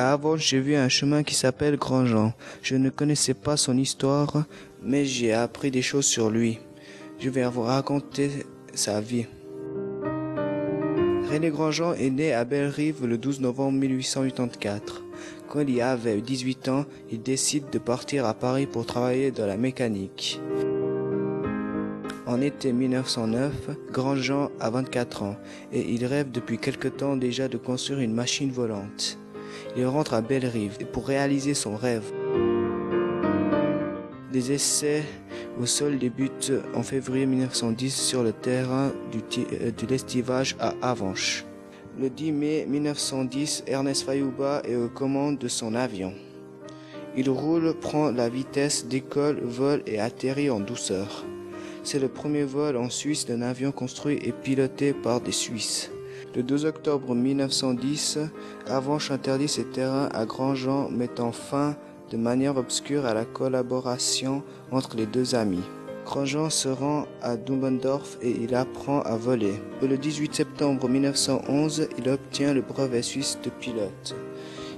À j'ai vu un chemin qui s'appelle Grandjean. Je ne connaissais pas son histoire, mais j'ai appris des choses sur lui. Je vais vous raconter sa vie. René Grandjean est né à Bellerive le 12 novembre 1884. Quand il avait 18 ans, il décide de partir à Paris pour travailler dans la mécanique. En été 1909, Grandjean a 24 ans et il rêve depuis quelque temps déjà de construire une machine volante. Il rentre à Bellerive pour réaliser son rêve. Des essais au sol débutent en février 1910 sur le terrain du, euh, de l'estivage à Avanches. Le 10 mai 1910, Ernest Fayouba est aux commandes de son avion. Il roule, prend la vitesse, décolle, vole et atterrit en douceur. C'est le premier vol en Suisse d'un avion construit et piloté par des Suisses. Le 2 octobre 1910, Avanche interdit ses terrains à Grandjean, mettant fin de manière obscure à la collaboration entre les deux amis. Grandjean se rend à Dumbendorf et il apprend à voler. Le 18 septembre 1911, il obtient le brevet suisse de pilote.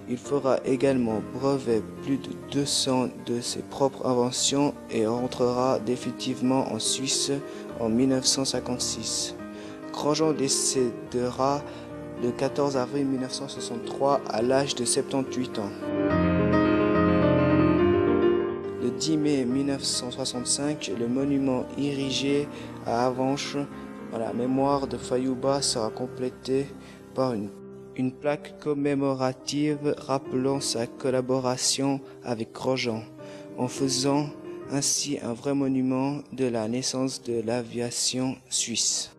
Il fera également brevet plus de 200 de ses propres inventions et rentrera définitivement en Suisse en 1956. Grandjean décédera le 14 avril 1963 à l'âge de 78 ans. Le 10 mai 1965, le monument érigé à Avanches en la mémoire de Fayouba sera complété par une une plaque commémorative rappelant sa collaboration avec Grosjean, en faisant ainsi un vrai monument de la naissance de l'aviation suisse.